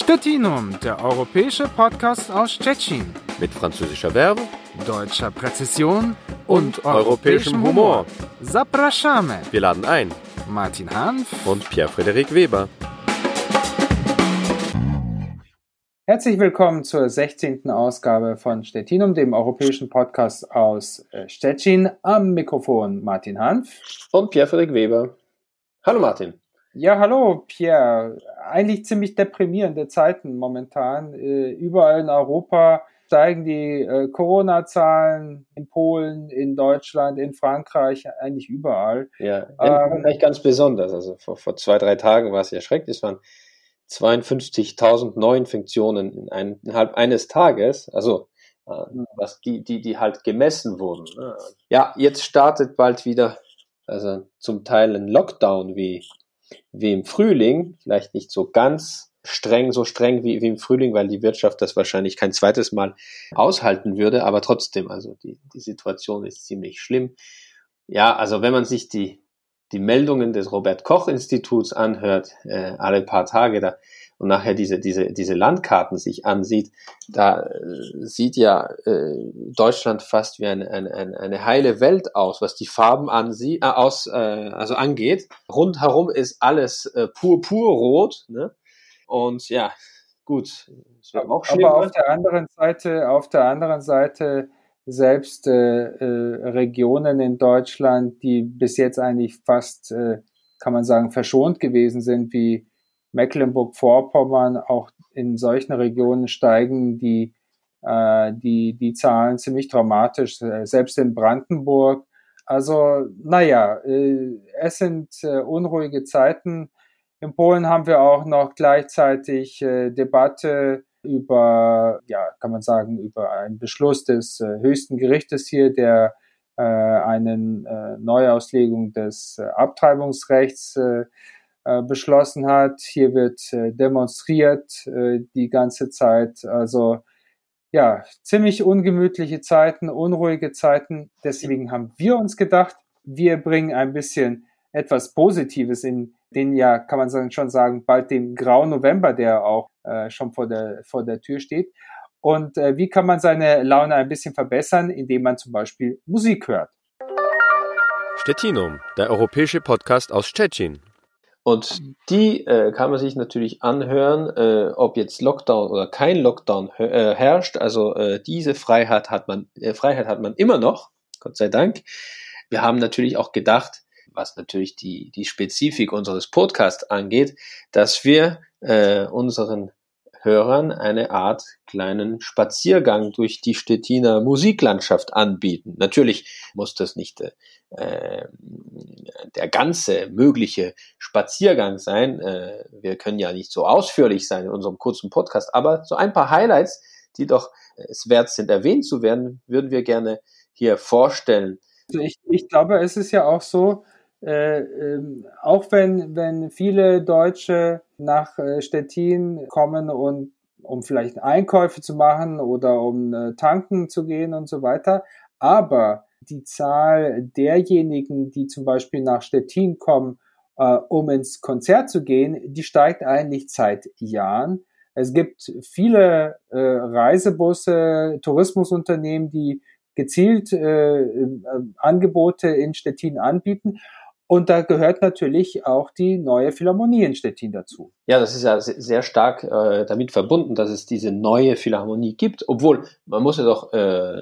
Stettinum, der europäische Podcast aus Tschechien. Mit französischer Verbe, deutscher Präzision und, und europäischem Humor. Zapraszamy. Wir laden ein. Martin Hanf und Pierre-Frederik Weber. Herzlich willkommen zur 16. Ausgabe von Stettinum, dem europäischen Podcast aus äh, Stettin. Am Mikrofon Martin Hanf und Pierre-Frederik Weber. Hallo Martin. Ja, hallo Pierre. Eigentlich ziemlich deprimierende Zeiten momentan. Äh, überall in Europa steigen die äh, Corona-Zahlen in Polen, in Deutschland, in Frankreich, eigentlich überall. Ja, in Frankreich ähm, ganz besonders. Also vor, vor zwei, drei Tagen war es ja schrecklich. Es waren 52.000 Neuinfektionen in ein, innerhalb eines Tages. Also äh, was die, die, die halt gemessen wurden. Ne? Ja, jetzt startet bald wieder also zum Teil ein Lockdown wie wie im Frühling, vielleicht nicht so ganz streng, so streng wie, wie im Frühling, weil die Wirtschaft das wahrscheinlich kein zweites Mal aushalten würde, aber trotzdem, also die, die Situation ist ziemlich schlimm. Ja, also wenn man sich die, die Meldungen des Robert Koch Instituts anhört, äh, alle paar Tage, da und nachher diese, diese, diese Landkarten sich ansieht, da äh, sieht ja äh, Deutschland fast wie eine, eine, eine heile Welt aus, was die Farben ansie äh, aus, äh, also angeht. Rundherum ist alles äh, pur, pur rot. Ne? Und ja, gut. Auch Aber auf der anderen Seite, auf der anderen Seite selbst äh, äh, Regionen in Deutschland, die bis jetzt eigentlich fast, äh, kann man sagen, verschont gewesen sind, wie Mecklenburg-Vorpommern, auch in solchen Regionen steigen die, äh, die, die Zahlen ziemlich dramatisch, äh, selbst in Brandenburg. Also, naja, äh, es sind äh, unruhige Zeiten. In Polen haben wir auch noch gleichzeitig äh, Debatte über, ja, kann man sagen, über einen Beschluss des äh, höchsten Gerichtes hier, der äh, eine äh, Neuauslegung des äh, Abtreibungsrechts äh, beschlossen hat. Hier wird äh, demonstriert äh, die ganze Zeit. Also ja, ziemlich ungemütliche Zeiten, unruhige Zeiten. Deswegen haben wir uns gedacht, wir bringen ein bisschen etwas Positives in den ja, kann man schon sagen, bald den grauen November, der auch äh, schon vor der, vor der Tür steht. Und äh, wie kann man seine Laune ein bisschen verbessern, indem man zum Beispiel Musik hört? Stettinum, der europäische Podcast aus Stettin. Und die äh, kann man sich natürlich anhören, äh, ob jetzt Lockdown oder kein Lockdown äh, herrscht. Also äh, diese Freiheit hat man, äh, Freiheit hat man immer noch, Gott sei Dank. Wir haben natürlich auch gedacht, was natürlich die, die Spezifik unseres Podcasts angeht, dass wir äh, unseren Hörern eine Art kleinen Spaziergang durch die Stettiner Musiklandschaft anbieten. Natürlich muss das nicht äh, der ganze mögliche Spaziergang sein. Äh, wir können ja nicht so ausführlich sein in unserem kurzen Podcast, aber so ein paar Highlights, die doch es wert sind, erwähnt zu werden, würden wir gerne hier vorstellen. Also ich, ich glaube, es ist ja auch so, äh, äh, auch wenn, wenn viele Deutsche nach äh, Stettin kommen und um vielleicht Einkäufe zu machen oder um äh, tanken zu gehen und so weiter, aber die Zahl derjenigen, die zum Beispiel nach Stettin kommen, um ins Konzert zu gehen, die steigt eigentlich seit Jahren. Es gibt viele Reisebusse, Tourismusunternehmen, die gezielt Angebote in Stettin anbieten. Und da gehört natürlich auch die neue Philharmonie in Stettin dazu. Ja, das ist ja sehr stark äh, damit verbunden, dass es diese neue Philharmonie gibt. Obwohl, man muss ja doch äh,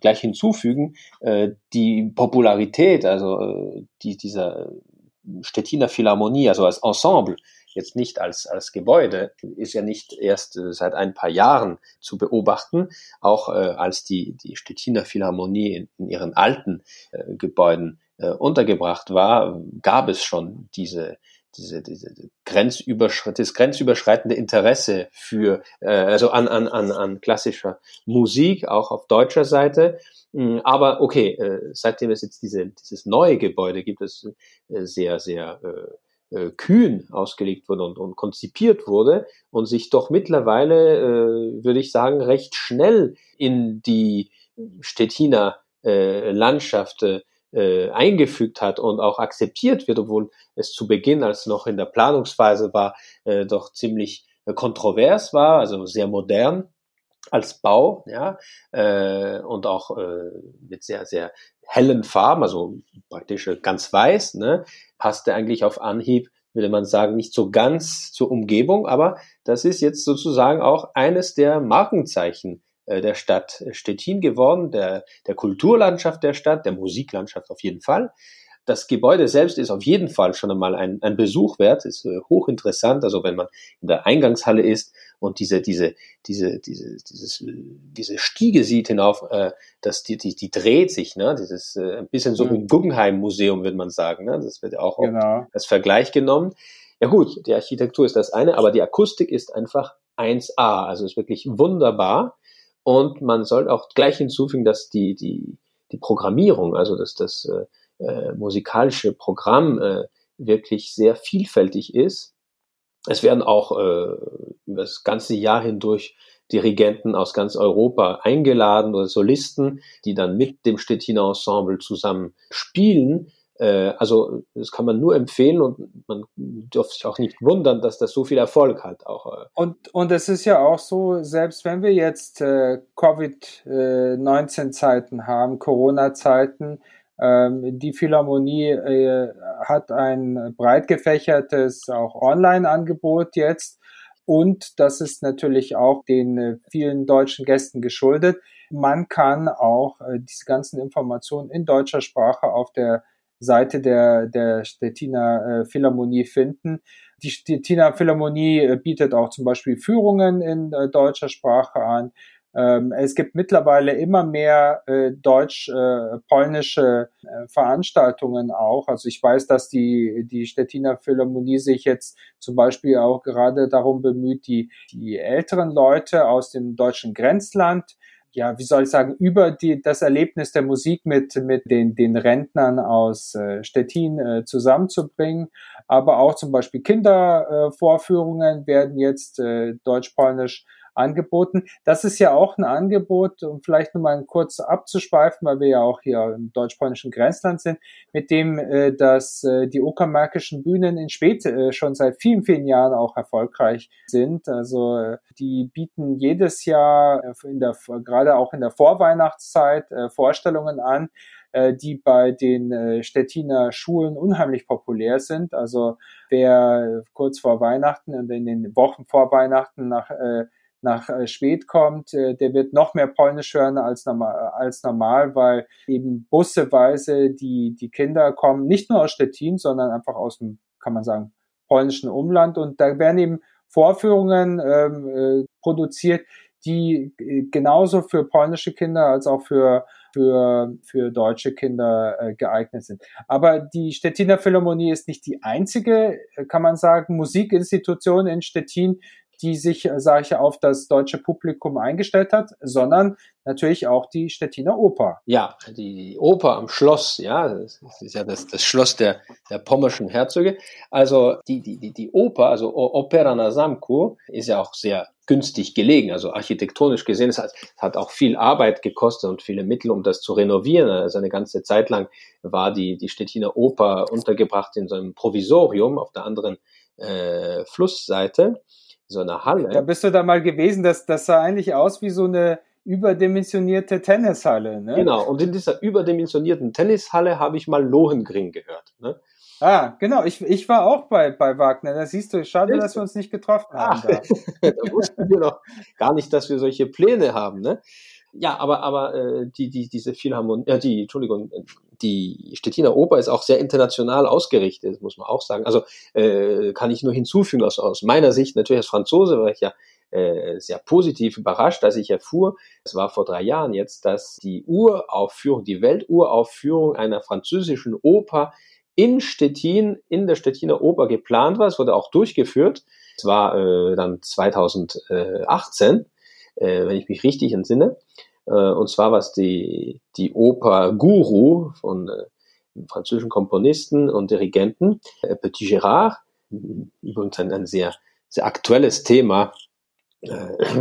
gleich hinzufügen, äh, die Popularität, also äh, die, dieser Stettiner Philharmonie, also als Ensemble, jetzt nicht als, als Gebäude, ist ja nicht erst äh, seit ein paar Jahren zu beobachten, auch äh, als die, die Stettiner Philharmonie in, in ihren alten äh, Gebäuden äh, untergebracht war, gab es schon diese diese, diese Grenzüberschritt, das grenzüberschreitende Interesse für, äh, also an, an, an, an klassischer Musik, auch auf deutscher Seite. Hm, aber okay, äh, seitdem es jetzt diese, dieses neue Gebäude gibt, das äh, sehr, sehr äh, äh, kühn ausgelegt wurde und, und konzipiert wurde und sich doch mittlerweile, äh, würde ich sagen, recht schnell in die Stettiner äh, Landschaft äh, äh, eingefügt hat und auch akzeptiert wird, obwohl es zu Beginn, als noch in der Planungsphase war, äh, doch ziemlich äh, kontrovers war, also sehr modern als Bau, ja, äh, und auch äh, mit sehr, sehr hellen Farben, also praktisch ganz weiß, ne, passte eigentlich auf Anhieb, würde man sagen, nicht so ganz zur Umgebung, aber das ist jetzt sozusagen auch eines der Markenzeichen äh, der Stadt Stettin geworden, der, der Kulturlandschaft der Stadt, der Musiklandschaft auf jeden Fall. Das Gebäude selbst ist auf jeden Fall schon einmal ein, ein Besuch wert, ist äh, hochinteressant. Also wenn man in der Eingangshalle ist und diese, diese, diese, diese, dieses, diese Stiege sieht hinauf, äh, dass die, die, die dreht sich, ne? Dieses äh, ein bisschen so mhm. wie ein Guggenheim-Museum, würde man sagen. Ne? Das wird auch genau. als Vergleich genommen. Ja gut, die Architektur ist das eine, aber die Akustik ist einfach 1A. Also ist wirklich wunderbar. Und man soll auch gleich hinzufügen, dass die, die, die Programmierung, also dass das äh, äh, musikalische Programm äh, wirklich sehr vielfältig ist. Es werden auch äh, über das ganze Jahr hindurch Dirigenten aus ganz Europa eingeladen oder Solisten, die dann mit dem Stettiner Ensemble zusammen spielen. Äh, also das kann man nur empfehlen und man dürfte sich auch nicht wundern, dass das so viel Erfolg hat. Auch. Äh. Und, und es ist ja auch so, selbst wenn wir jetzt äh, Covid-19-Zeiten haben, Corona-Zeiten, ähm, die Philharmonie äh, hat ein breit gefächertes auch Online-Angebot jetzt. Und das ist natürlich auch den äh, vielen deutschen Gästen geschuldet. Man kann auch äh, diese ganzen Informationen in deutscher Sprache auf der Seite der, der Stettiner Philharmonie finden. Die Stettiner Philharmonie bietet auch zum Beispiel Führungen in deutscher Sprache an. Ähm, es gibt mittlerweile immer mehr äh, deutsch-polnische äh, äh, Veranstaltungen auch. Also ich weiß, dass die, die Stettiner Philharmonie sich jetzt zum Beispiel auch gerade darum bemüht, die, die älteren Leute aus dem deutschen Grenzland ja, wie soll ich sagen, über die, das Erlebnis der Musik mit, mit den, den Rentnern aus äh, Stettin äh, zusammenzubringen. Aber auch zum Beispiel Kindervorführungen äh, werden jetzt äh, deutsch-polnisch angeboten. Das ist ja auch ein Angebot, um vielleicht nur mal kurz abzuschweifen, weil wir ja auch hier im deutsch-polnischen Grenzland sind, mit dem äh, dass äh, die Uckermärkischen Bühnen in Spät äh, schon seit vielen, vielen Jahren auch erfolgreich sind. Also äh, die bieten jedes Jahr äh, in der, gerade auch in der Vorweihnachtszeit äh, Vorstellungen an, äh, die bei den äh, Stettiner Schulen unheimlich populär sind. Also wer kurz vor Weihnachten und in den Wochen vor Weihnachten nach äh, nach äh, Schwedt kommt, äh, der wird noch mehr Polnisch hören als normal, als normal, weil eben busseweise die, die Kinder kommen, nicht nur aus Stettin, sondern einfach aus dem, kann man sagen, polnischen Umland. Und da werden eben Vorführungen ähm, äh, produziert, die äh, genauso für polnische Kinder als auch für für, für deutsche Kinder äh, geeignet sind. Aber die Stettiner Philharmonie ist nicht die einzige, kann man sagen, Musikinstitution in Stettin, die sich, äh, sage ich, auf das deutsche Publikum eingestellt hat, sondern natürlich auch die Stettiner Oper. Ja, die Oper am Schloss, ja, das ist ja das, das Schloss der, der pommerschen Herzöge. Also die, die, die, die Oper, also Opera na Zamku, ist ja auch sehr günstig gelegen, also architektonisch gesehen. Es hat, hat auch viel Arbeit gekostet und viele Mittel, um das zu renovieren. Also eine ganze Zeit lang war die, die Stettiner Oper untergebracht in so einem Provisorium auf der anderen äh, Flussseite so einer Halle. Da bist du da mal gewesen, das, das sah eigentlich aus wie so eine überdimensionierte Tennishalle. Ne? Genau, und in dieser überdimensionierten Tennishalle habe ich mal Lohengrin gehört. Ne? Ah, genau, ich, ich war auch bei, bei Wagner. Da siehst du, schade, dass wir uns nicht getroffen haben. Ah, da. da wussten wir doch gar nicht, dass wir solche Pläne haben. Ne? Ja, aber, aber äh, die, die, diese Philharmonie, äh, die, Entschuldigung, die Stettiner Oper ist auch sehr international ausgerichtet, muss man auch sagen. Also äh, kann ich nur hinzufügen, aus, aus meiner Sicht, natürlich als Franzose war ich ja äh, sehr positiv überrascht, als ich erfuhr, es war vor drei Jahren jetzt, dass die Uraufführung, die Welturaufführung einer französischen Oper in Stettin, in der Stettiner Oper geplant war. Es wurde auch durchgeführt. Es war äh, dann 2018 äh, wenn ich mich richtig entsinne. Äh, und zwar was die, die Oper Guru von äh, französischen Komponisten und Dirigenten, äh, Petit Gérard, übrigens ein, ein sehr, sehr aktuelles Thema, äh,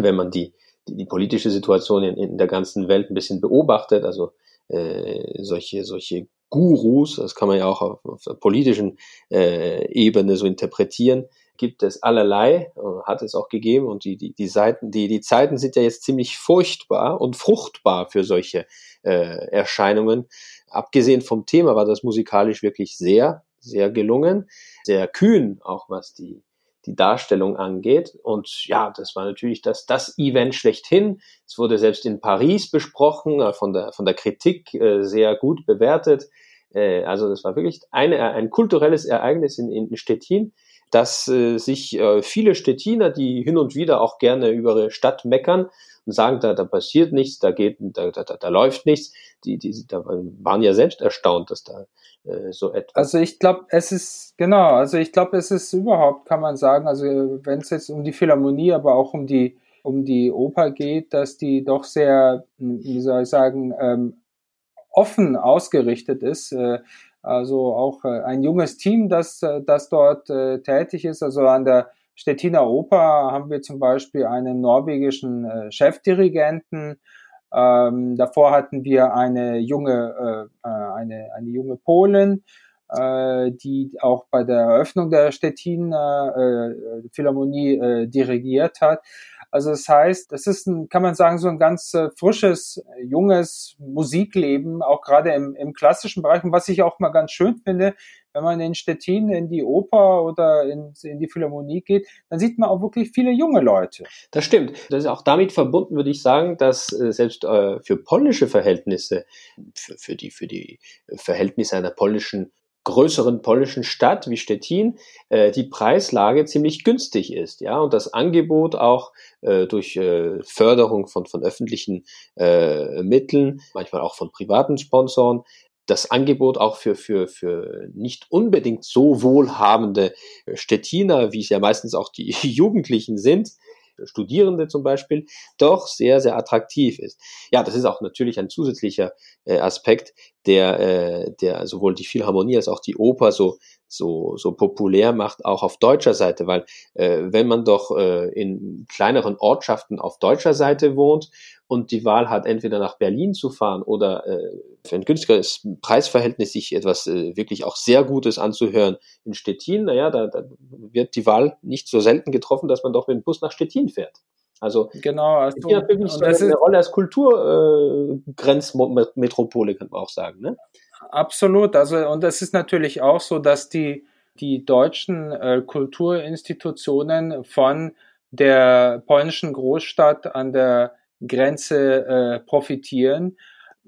wenn man die, die, die politische Situation in, in der ganzen Welt ein bisschen beobachtet, also äh, solche, solche Gurus, das kann man ja auch auf, auf der politischen äh, Ebene so interpretieren, gibt es allerlei, äh, hat es auch gegeben und die, die, die Seiten, die, die Zeiten sind ja jetzt ziemlich furchtbar und fruchtbar für solche äh, Erscheinungen. Abgesehen vom Thema war das musikalisch wirklich sehr, sehr gelungen, sehr kühn, auch was die, die Darstellung angeht. Und ja, das war natürlich das, das Event schlechthin. Es wurde selbst in Paris besprochen, äh, von der, von der Kritik äh, sehr gut bewertet. Äh, also das war wirklich eine, ein kulturelles Ereignis in, in Stettin, dass äh, sich äh, viele Stettiner, die hin und wieder auch gerne über ihre Stadt meckern und sagen, da, da passiert nichts, da geht, da, da, da läuft nichts, die, die, da waren ja selbst erstaunt, dass da äh, so etwas. Also ich glaube, es ist genau, also ich glaube, es ist überhaupt, kann man sagen, also wenn es jetzt um die Philharmonie, aber auch um die um die Oper geht, dass die doch sehr, wie soll ich sagen, ähm, offen ausgerichtet ist. Äh, also auch äh, ein junges Team, das, äh, das dort tätig ist. Also an der Stettiner Oper haben wir zum Beispiel einen norwegischen Chefdirigenten. Ähm, davor hatten wir eine junge, äh, eine, eine junge Polin, äh, die auch bei der Eröffnung der Stettiner äh, Philharmonie äh, dirigiert hat. Also das heißt, das ist ein, kann man sagen, so ein ganz äh, frisches, junges Musikleben, auch gerade im, im klassischen Bereich. Und was ich auch mal ganz schön finde, wenn man in Stettin in die Oper oder in, in die Philharmonie geht, dann sieht man auch wirklich viele junge Leute. Das stimmt. Das ist auch damit verbunden, würde ich sagen, dass äh, selbst äh, für polnische Verhältnisse, für, für, die, für die Verhältnisse einer polnischen größeren polnischen Stadt wie Stettin äh, die Preislage ziemlich günstig ist, ja, und das Angebot auch äh, durch äh, Förderung von von öffentlichen äh, Mitteln, manchmal auch von privaten Sponsoren, das Angebot auch für für für nicht unbedingt so wohlhabende Stettiner, wie es ja meistens auch die Jugendlichen sind, Studierende zum Beispiel, doch sehr, sehr attraktiv ist. Ja, das ist auch natürlich ein zusätzlicher äh, Aspekt, der, äh, der sowohl die Philharmonie als auch die Oper so, so, so populär macht, auch auf deutscher Seite, weil äh, wenn man doch äh, in kleineren Ortschaften auf deutscher Seite wohnt und die Wahl hat, entweder nach Berlin zu fahren oder äh, für ein günstigeres Preisverhältnis sich etwas äh, wirklich auch sehr Gutes anzuhören in Stettin, naja, da, da wird die Wahl nicht so selten getroffen, dass man doch mit dem Bus nach Stettin fährt. Also genau, also, hier hat wirklich so eine, eine Rolle als Kulturgrenzmetropole, äh, kann man auch sagen. Ne? Absolut. Also und es ist natürlich auch so, dass die die deutschen äh, Kulturinstitutionen von der polnischen Großstadt an der Grenze äh, profitieren.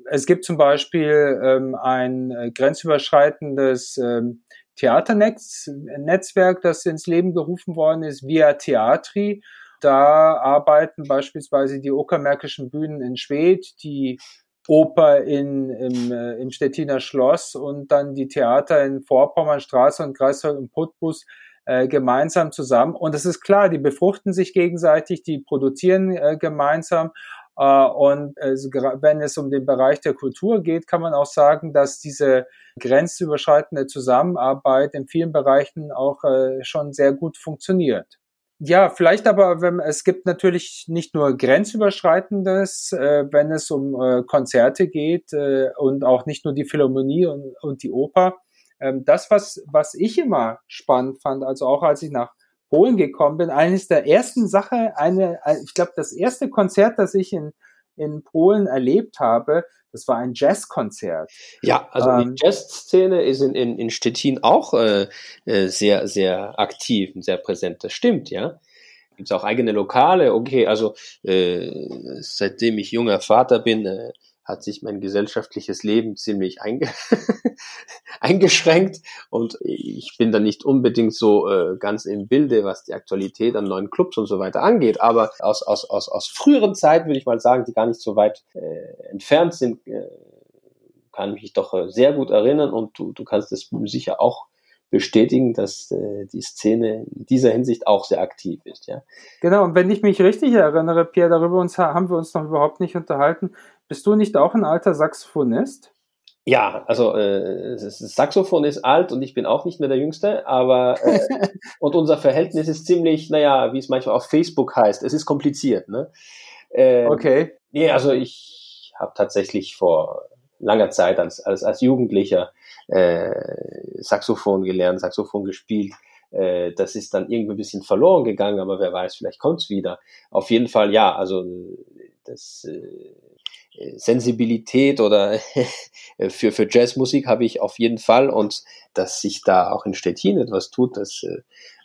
Es gibt zum Beispiel ähm, ein äh, grenzüberschreitendes ähm, Theaternetzwerk, das ins Leben gerufen worden ist, via Theatri. Da arbeiten beispielsweise die Uckermärkischen Bühnen in Schwedt, die Oper in, im, äh, im Stettiner Schloss und dann die Theater in Vorpommernstraße und Greifswald und Putbus äh, gemeinsam zusammen. Und es ist klar, die befruchten sich gegenseitig, die produzieren äh, gemeinsam. Äh, und äh, wenn es um den Bereich der Kultur geht, kann man auch sagen, dass diese grenzüberschreitende Zusammenarbeit in vielen Bereichen auch äh, schon sehr gut funktioniert. Ja, vielleicht aber, wenn, es gibt natürlich nicht nur grenzüberschreitendes, äh, wenn es um äh, Konzerte geht äh, und auch nicht nur die Philharmonie und, und die Oper. Ähm, das, was, was ich immer spannend fand, also auch als ich nach Polen gekommen bin, eines der ersten Sache, eine, ich glaube, das erste Konzert, das ich in, in Polen erlebt habe, das war ein Jazzkonzert. Ja, also ähm, die Jazzszene ist in, in, in Stettin auch äh, äh, sehr, sehr aktiv und sehr präsent. Das stimmt, ja. Gibt es auch eigene Lokale? Okay, also äh, seitdem ich junger Vater bin, äh, hat sich mein gesellschaftliches Leben ziemlich einge eingeschränkt und ich bin da nicht unbedingt so äh, ganz im Bilde, was die Aktualität an neuen Clubs und so weiter angeht. Aber aus, aus, aus, aus früheren Zeiten würde ich mal sagen, die gar nicht so weit äh, entfernt sind, äh, kann mich doch äh, sehr gut erinnern und du, du kannst es sicher auch bestätigen, dass äh, die Szene in dieser Hinsicht auch sehr aktiv ist. Ja. Genau, und wenn ich mich richtig erinnere, Pierre, darüber uns, haben wir uns noch überhaupt nicht unterhalten. Bist du nicht auch ein alter Saxophonist? Ja, also äh, das Saxophon ist alt und ich bin auch nicht mehr der Jüngste, aber äh, und unser Verhältnis ist ziemlich, naja, wie es manchmal auf Facebook heißt, es ist kompliziert. Ne? Äh, okay. Nee, also ich habe tatsächlich vor langer Zeit als, als, als Jugendlicher äh, Saxophon gelernt, Saxophon gespielt. Äh, das ist dann irgendwie ein bisschen verloren gegangen, aber wer weiß, vielleicht kommt's wieder. Auf jeden Fall ja, also das äh, Sensibilität oder für, für Jazzmusik habe ich auf jeden Fall und dass sich da auch in Stettin etwas tut, das äh,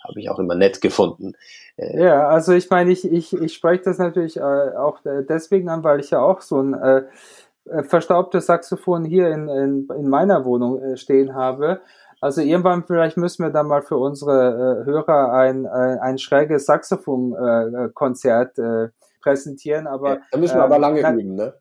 habe ich auch immer nett gefunden. Äh, ja, also ich meine, ich, ich, ich spreche das natürlich äh, auch deswegen an, weil ich ja auch so ein äh, äh verstaubtes Saxophon hier in, in, in meiner Wohnung äh, stehen habe. Also irgendwann vielleicht müssen wir dann mal für unsere äh, Hörer ein, ein, ein schräges Saxophon-Konzert äh, präsentieren. Aber, ja, da müssen wir aber ähm, lange üben, ne?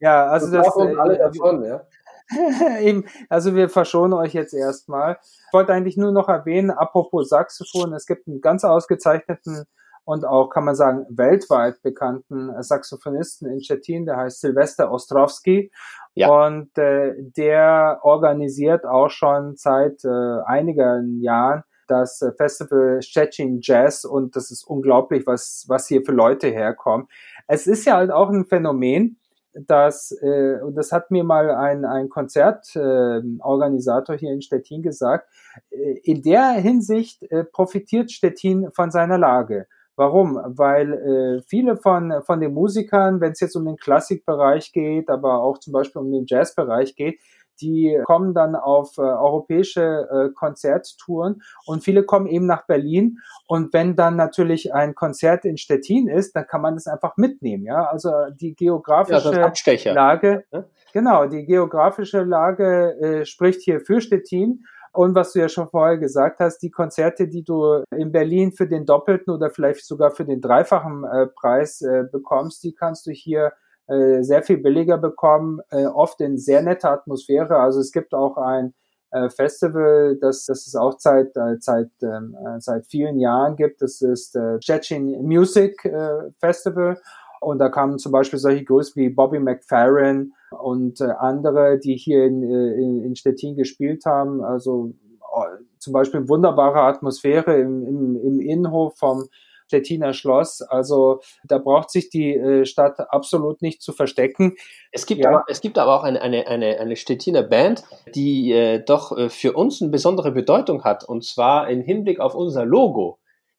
Ja, also das. das alle davon, ja. Eben, also wir verschonen euch jetzt erstmal. Ich wollte eigentlich nur noch erwähnen, apropos Saxophon, es gibt einen ganz ausgezeichneten und auch, kann man sagen, weltweit bekannten Saxophonisten in Stettin, der heißt Silvester Ostrowski. Ja. Und äh, der organisiert auch schon seit äh, einigen Jahren das Festival Stettin Jazz und das ist unglaublich, was, was hier für Leute herkommen. Es ist ja halt auch ein Phänomen, dass, äh, und das hat mir mal ein, ein Konzertorganisator äh, hier in Stettin gesagt, äh, in der Hinsicht äh, profitiert Stettin von seiner Lage. Warum? Weil äh, viele von, von den Musikern, wenn es jetzt um den Klassikbereich geht, aber auch zum Beispiel um den Jazzbereich geht, die kommen dann auf äh, europäische äh, Konzerttouren und viele kommen eben nach Berlin. Und wenn dann natürlich ein Konzert in Stettin ist, dann kann man das einfach mitnehmen, ja, also die geografische ja, Lage, ne? genau, die geografische Lage äh, spricht hier für Stettin. Und was du ja schon vorher gesagt hast, die Konzerte, die du in Berlin für den doppelten oder vielleicht sogar für den dreifachen äh, Preis äh, bekommst, die kannst du hier äh, sehr viel billiger bekommen, äh, oft in sehr netter Atmosphäre. Also es gibt auch ein äh, Festival, das, das es auch seit, äh, seit, ähm, äh, seit vielen Jahren gibt. Das ist äh, Chechen Music äh, Festival. Und da kamen zum Beispiel solche Größen wie Bobby McFerrin und äh, andere, die hier in, äh, in, in Stettin gespielt haben. Also oh, zum Beispiel wunderbare Atmosphäre im, im, im Innenhof vom Stettiner Schloss. Also da braucht sich die äh, Stadt absolut nicht zu verstecken. Es gibt, ja. aber, es gibt aber auch eine, eine, eine, eine Stettiner Band, die äh, doch äh, für uns eine besondere Bedeutung hat, und zwar im Hinblick auf unser Logo.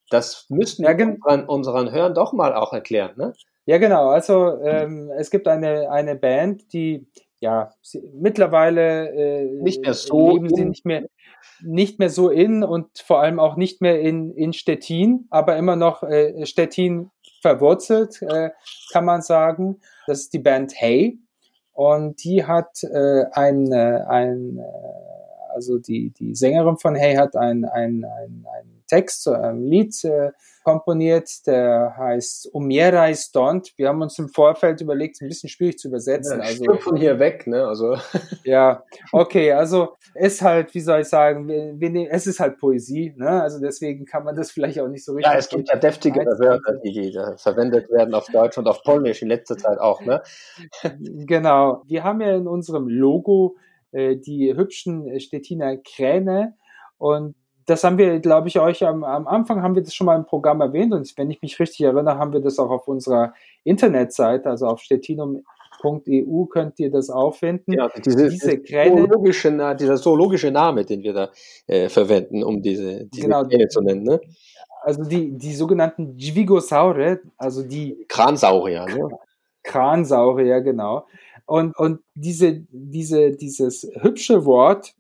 Das müssten wir ja, unseren, unseren Hörern doch mal auch erklären, ne? Ja, genau. Also ähm, es gibt eine, eine Band, die ja sie, mittlerweile äh, nicht mehr so leben sie nicht mehr nicht mehr so in und vor allem auch nicht mehr in, in Stettin, aber immer noch äh, Stettin verwurzelt, äh, kann man sagen. Das ist die Band Hey und die hat äh, ein, äh, ein äh, also die, die Sängerin von Hey hat ein, ein, ein, ein Text zu einem Lied äh, komponiert, der heißt Umiera ist Don't. Wir haben uns im Vorfeld überlegt, es ein bisschen schwierig zu übersetzen. Ja, also von hier weg, ne? Also ja, okay, also ist halt, wie soll ich sagen, wir, wir, es ist halt Poesie, ne? Also deswegen kann man das vielleicht auch nicht so richtig. Ja, es gibt ja deftige Wörter, die verwendet werden auf Deutsch und auf Polnisch in letzter Zeit auch, ne? genau. Wir haben ja in unserem Logo äh, die hübschen Stettiner Kräne und das haben wir, glaube ich, euch am, am, Anfang haben wir das schon mal im Programm erwähnt und wenn ich mich richtig erinnere, haben wir das auch auf unserer Internetseite, also auf stettinum.eu könnt ihr das auch finden. Ja, diese, diese zoologische, dieser zoologische Name, den wir da äh, verwenden, um diese, diese genau, Kräne zu nennen. Ne? Also die, die sogenannten Dvigosaure, also die Kransaurier. Ne? Kransaurier, genau. Und, und diese, diese, dieses hübsche Wort,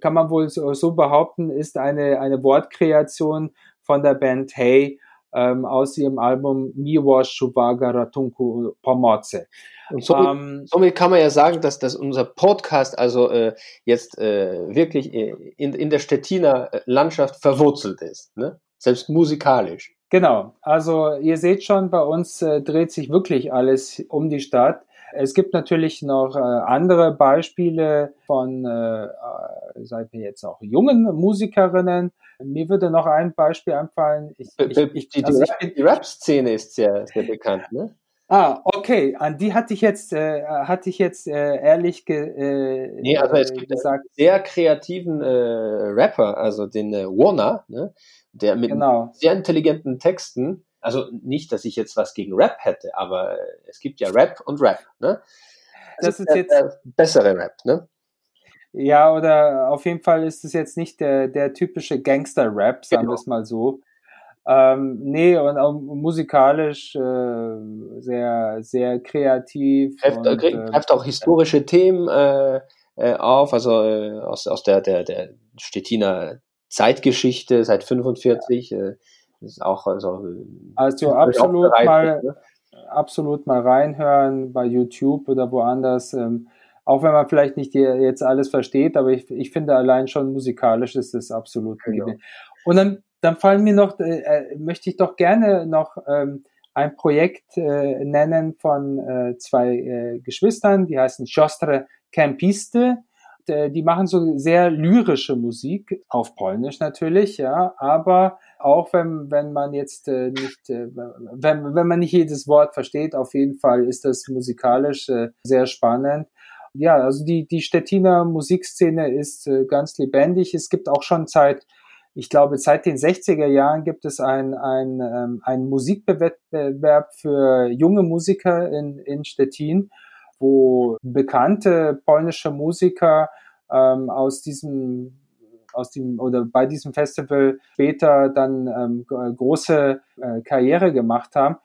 kann man wohl so, so behaupten, ist eine, eine Wortkreation von der Band Hey ähm, aus ihrem Album Miłość Shubaga Ratunku Pomoce. Und somit, ähm, somit kann man ja sagen, dass, dass unser Podcast also äh, jetzt äh, wirklich äh, in, in der Stettiner äh, Landschaft verwurzelt ist, ne? selbst musikalisch. Genau, also ihr seht schon, bei uns äh, dreht sich wirklich alles um die Stadt. Es gibt natürlich noch äh, andere Beispiele von, äh, äh sagen wir jetzt auch jungen Musikerinnen. Mir würde noch ein Beispiel einfallen. Ich, ich, ich, die, also die, die Rap-Szene ist sehr, sehr bekannt, ne? Ah, okay. An die hatte ich jetzt, äh, hatte ich jetzt äh, ehrlich ge, äh, nee, also es gibt gesagt. einen sehr kreativen äh, Rapper, also den äh, Warner, ne? der mit genau. sehr intelligenten Texten also nicht, dass ich jetzt was gegen Rap hätte, aber es gibt ja Rap und Rap, ne? Das, das ist, ist jetzt bessere Rap, ne? Ja, oder auf jeden Fall ist es jetzt nicht der, der typische Gangster-Rap, sagen genau. wir es mal so. Ähm, nee, und auch musikalisch äh, sehr, sehr kreativ. Greift, und, äh, greift auch historische Themen äh, äh, auf, also äh, aus, aus der, der, der Stettiner Zeitgeschichte seit 45. Äh, ist auch also, also absolut mal, ne? absolut mal reinhören bei YouTube oder woanders. Ähm, auch wenn man vielleicht nicht jetzt alles versteht, aber ich, ich finde allein schon musikalisch ist es absolut genau. Und dann, dann fallen mir noch, äh, äh, möchte ich doch gerne noch ähm, ein Projekt äh, nennen von äh, zwei äh, Geschwistern, die heißen Siostre Campiste. Die machen so sehr lyrische Musik, auf Polnisch natürlich, ja, aber auch wenn, wenn man jetzt äh, nicht, äh, wenn, wenn man nicht jedes Wort versteht, auf jeden Fall ist das musikalisch äh, sehr spannend ja, also die, die Stettiner Musikszene ist äh, ganz lebendig. Es gibt auch schon seit, ich glaube, seit den 60er Jahren gibt es ein, ein, ähm, ein Musikwettbewerb für junge Musiker in, in Stettin, wo bekannte polnische Musiker ähm, aus diesem aus dem oder bei diesem Festival später dann ähm, große äh, Karriere gemacht haben.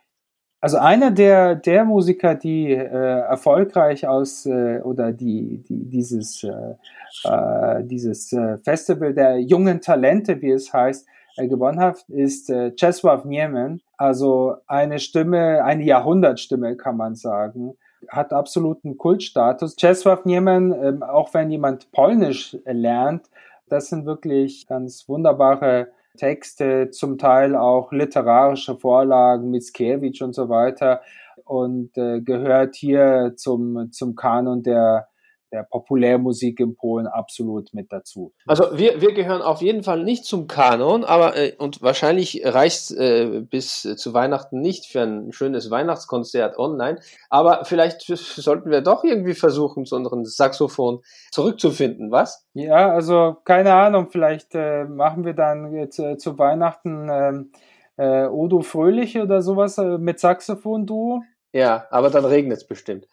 Also einer der, der Musiker, die äh, erfolgreich aus äh, oder die, die dieses, äh, äh, dieses äh, Festival der jungen Talente, wie es heißt, äh, gewonnen hat, ist äh, Czesław Niemen. Also eine Stimme, eine Jahrhundertstimme kann man sagen, hat absoluten Kultstatus. Czesław Niemen, äh, auch wenn jemand Polnisch lernt, das sind wirklich ganz wunderbare Texte, zum Teil auch literarische Vorlagen, Mickiewicz und so weiter und äh, gehört hier zum, zum Kanon der, der Populärmusik in Polen absolut mit dazu. Also wir, wir gehören auf jeden Fall nicht zum Kanon, aber äh, und wahrscheinlich reicht äh, bis zu Weihnachten nicht für ein schönes Weihnachtskonzert online. Aber vielleicht sollten wir doch irgendwie versuchen, zu unserem Saxophon zurückzufinden, was? Ja, also keine Ahnung, vielleicht äh, machen wir dann jetzt, äh, zu Weihnachten ähm, äh, Odo Fröhliche oder sowas äh, mit Saxophon-Duo. Ja, aber dann regnet es bestimmt.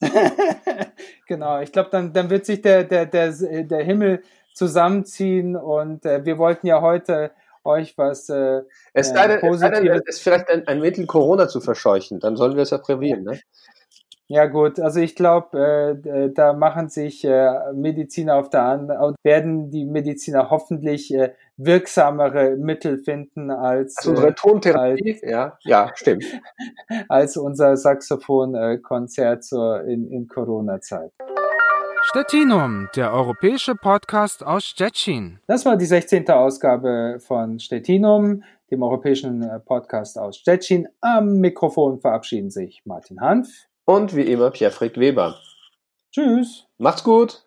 genau, ich glaube, dann, dann wird sich der, der, der, der Himmel zusammenziehen und äh, wir wollten ja heute euch was äh, es sei denn, Positives. Es ist vielleicht ein, ein Mittel, Corona zu verscheuchen, dann sollen wir es ja prävieren, ne? Ja gut, also ich glaube, äh, da machen sich äh, Mediziner auf der anderen, werden die Mediziner hoffentlich äh, wirksamere Mittel finden als, also unsere Tontherapie. Als, ja, ja, stimmt. als unser Saxophonkonzert zur in, in Corona-Zeit. Stettinum, der europäische Podcast aus Stettin. Das war die 16. Ausgabe von Stettinum, dem europäischen Podcast aus Stettin. Am Mikrofon verabschieden sich Martin Hanf und wie immer Pierre-Frick Weber. Tschüss. Macht's gut.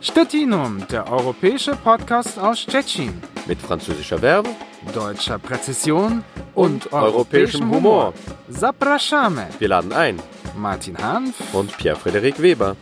Stettinum, der europäische Podcast aus Stettin. Mit französischer Verbe, deutscher Präzision und, und europäischem Humor. Zapraszamy. Wir laden ein. Martin Hanf und Pierre-Frederik Weber.